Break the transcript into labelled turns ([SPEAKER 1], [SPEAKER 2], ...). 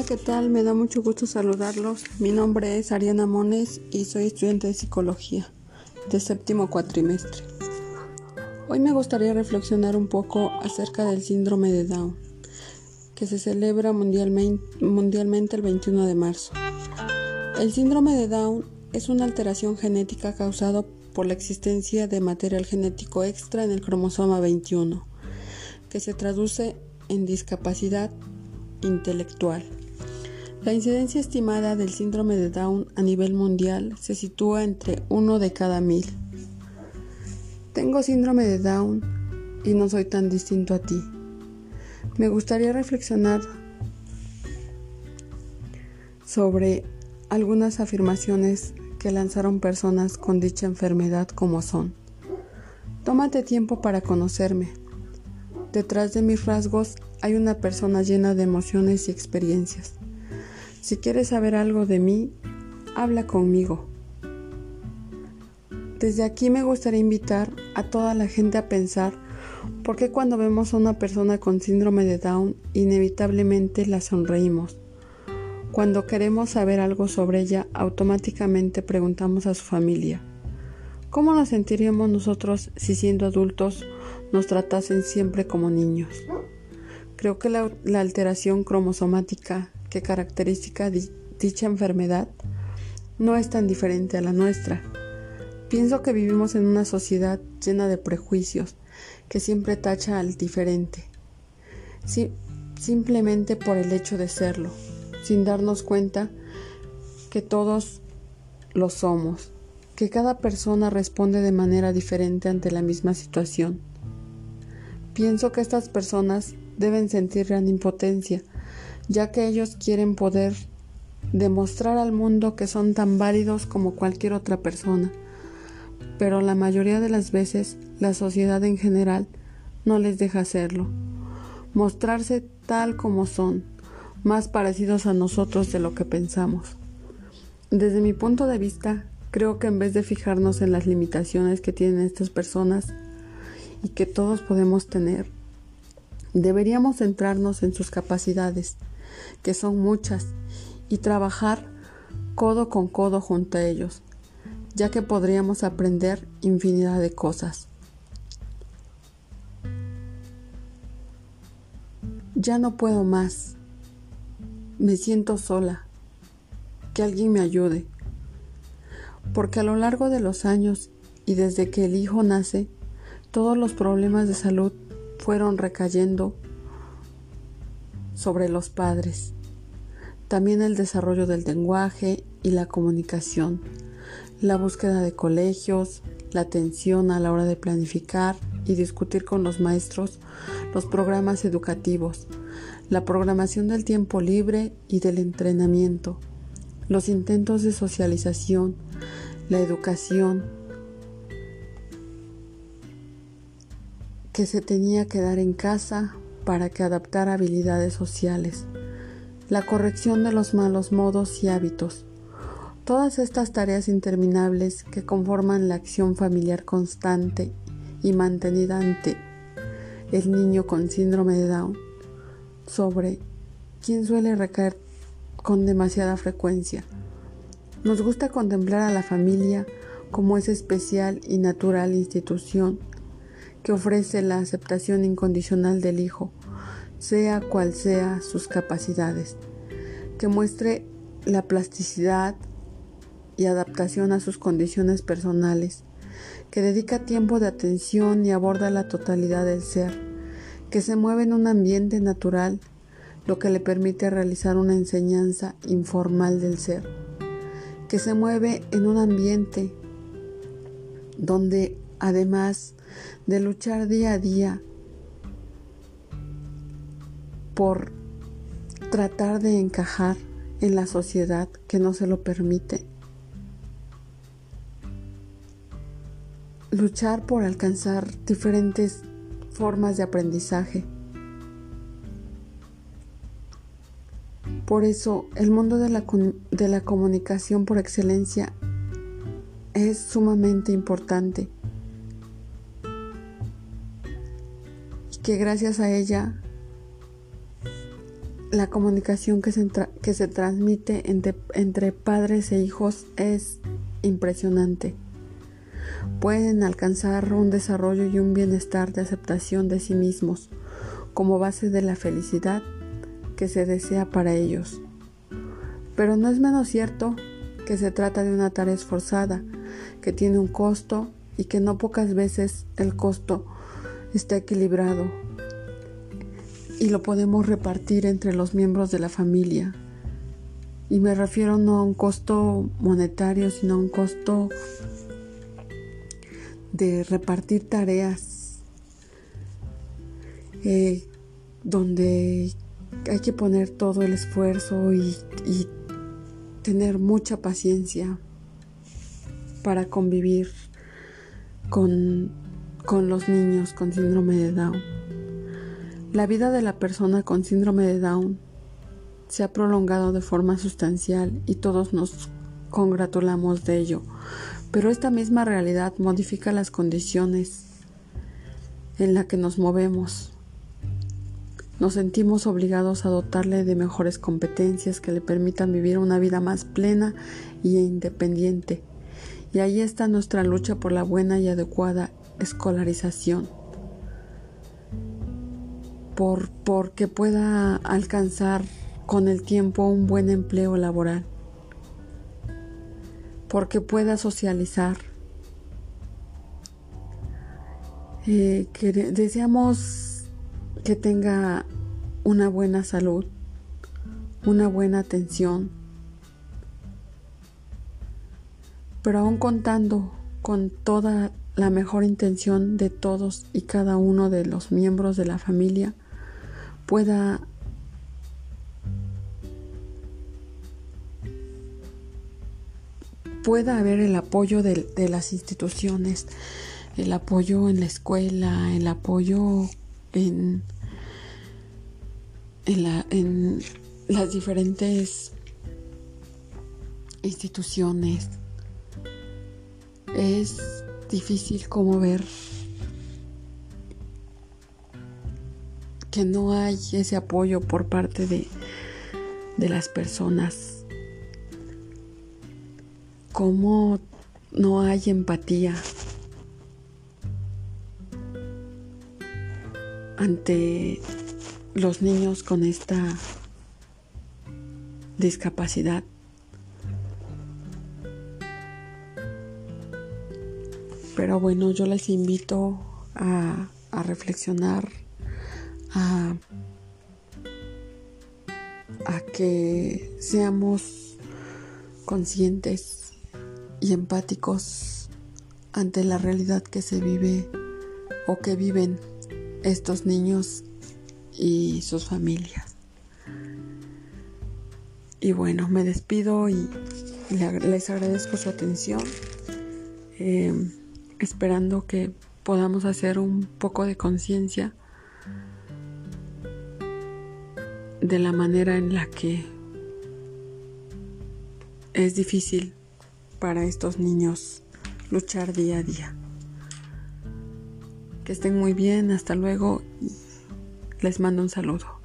[SPEAKER 1] ¿qué tal? Me da mucho gusto saludarlos. Mi nombre es Ariana Mones y soy estudiante de psicología de séptimo cuatrimestre. Hoy me gustaría reflexionar un poco acerca del síndrome de Down, que se celebra mundialmente, el 21 de marzo. El síndrome de Down es una alteración genética causada por la existencia de material genético extra en el cromosoma 21, que se traduce en discapacidad intelectual. La incidencia estimada del síndrome de Down a nivel mundial se sitúa entre uno de cada mil. Tengo síndrome de Down y no soy tan distinto a ti. Me gustaría reflexionar sobre algunas afirmaciones que lanzaron personas con dicha enfermedad como son. Tómate tiempo para conocerme. Detrás de mis rasgos hay una persona llena de emociones y experiencias. Si quieres saber algo de mí, habla conmigo. Desde aquí me gustaría invitar a toda la gente a pensar por qué cuando vemos a una persona con síndrome de Down inevitablemente la sonreímos. Cuando queremos saber algo sobre ella, automáticamente preguntamos a su familia. ¿Cómo nos sentiríamos nosotros si siendo adultos nos tratasen siempre como niños? Creo que la, alteración cromosomática que caracteriza dicha enfermedad no es tan diferente a la nuestra. Pienso que vivimos en una sociedad llena de prejuicios que siempre tacha al diferente, simplemente por el hecho de serlo, sin darnos cuenta que todos lo somos, que cada persona responde de manera diferente ante la misma situación. Pienso que estas personas deben sentir gran impotencia, ya que ellos quieren poder demostrar al mundo que son tan válidos como cualquier otra persona. Pero la mayoría de las veces la sociedad en general no les deja hacerlo. Mostrarse tal como son, más parecidos a nosotros de lo que pensamos. Desde mi punto de vista, creo que en vez de fijarnos en las limitaciones que tienen estas personas y que todos podemos tener, Deberíamos centrarnos en sus capacidades, que son muchas, y trabajar codo con codo junto a ellos, ya que podríamos aprender infinidad de cosas. Ya no puedo más. Me siento sola. Que alguien me ayude. Porque a lo largo de los años y desde que el hijo nace, todos los problemas de salud fueron recayendo sobre los padres. También el desarrollo del lenguaje y la comunicación, la búsqueda de colegios, la atención a la hora de planificar y discutir con los maestros los programas educativos, la programación del tiempo libre y del entrenamiento, los intentos de socialización, la educación, que se tenía que dar en casa para que adaptara habilidades sociales, la corrección de los malos modos y hábitos. Todas estas tareas interminables que conforman la acción familiar constante y mantenida ante el niño con síndrome de Down, sobre quien suele recaer con demasiada frecuencia. Nos gusta contemplar a la familia como esa especial y natural institución que ofrece la aceptación incondicional del Hijo, sea cual sea sus capacidades, que muestre la plasticidad y adaptación a sus condiciones personales, que dedica tiempo de atención y aborda la totalidad del ser, que se mueve en un ambiente natural, lo que le permite realizar una enseñanza informal del ser, que se mueve en un ambiente donde además de luchar día a día por tratar de encajar en la sociedad que no se lo permite. Luchar por alcanzar diferentes formas de aprendizaje. Por eso el mundo de la, de la comunicación por excelencia es sumamente importante. Que gracias a ella la comunicación que se, que se transmite entre, entre padres e hijos es impresionante. Pueden alcanzar un desarrollo y un bienestar de aceptación de sí mismos como base de la felicidad que se desea para ellos. Pero no es menos cierto que se trata de una tarea esforzada, que tiene un costo y que no pocas veces el costo está equilibrado y lo podemos repartir entre los miembros de la familia. Y me refiero no a un costo monetario, sino a un costo de repartir tareas eh, donde hay que poner todo el esfuerzo y, y tener mucha paciencia para convivir con, con los niños con síndrome de Down. La vida de la persona con síndrome de Down se ha prolongado de forma sustancial y todos nos congratulamos de ello, pero esta misma realidad modifica las condiciones en las que nos movemos. Nos sentimos obligados a dotarle de mejores competencias que le permitan vivir una vida más plena e independiente. Y ahí está nuestra lucha por la buena y adecuada escolarización. Por, porque pueda alcanzar con el tiempo un buen empleo laboral. Porque pueda socializar. Eh, que deseamos que tenga una buena salud, una buena atención. Pero aún contando con toda la mejor intención de todos y cada uno de los miembros de la familia, pueda pueda haber el apoyo de, de, las instituciones, el apoyo en la escuela, el apoyo en, en, las diferentes instituciones. Es difícil como ver que no hay ese apoyo por parte de, de las personas. Como no hay empatía ante los niños con esta discapacidad. Pero bueno, yo les invito a, reflexionar, a, que seamos conscientes y empáticos ante la realidad que se vive o que viven estos niños y sus familias. Y bueno, me despido y les agradezco su atención, em, esperando que podamos hacer un poco de conciencia de la manera en la que es difícil para estos niños luchar día a día. Que estén muy bien, hasta luego. Les mando un saludo.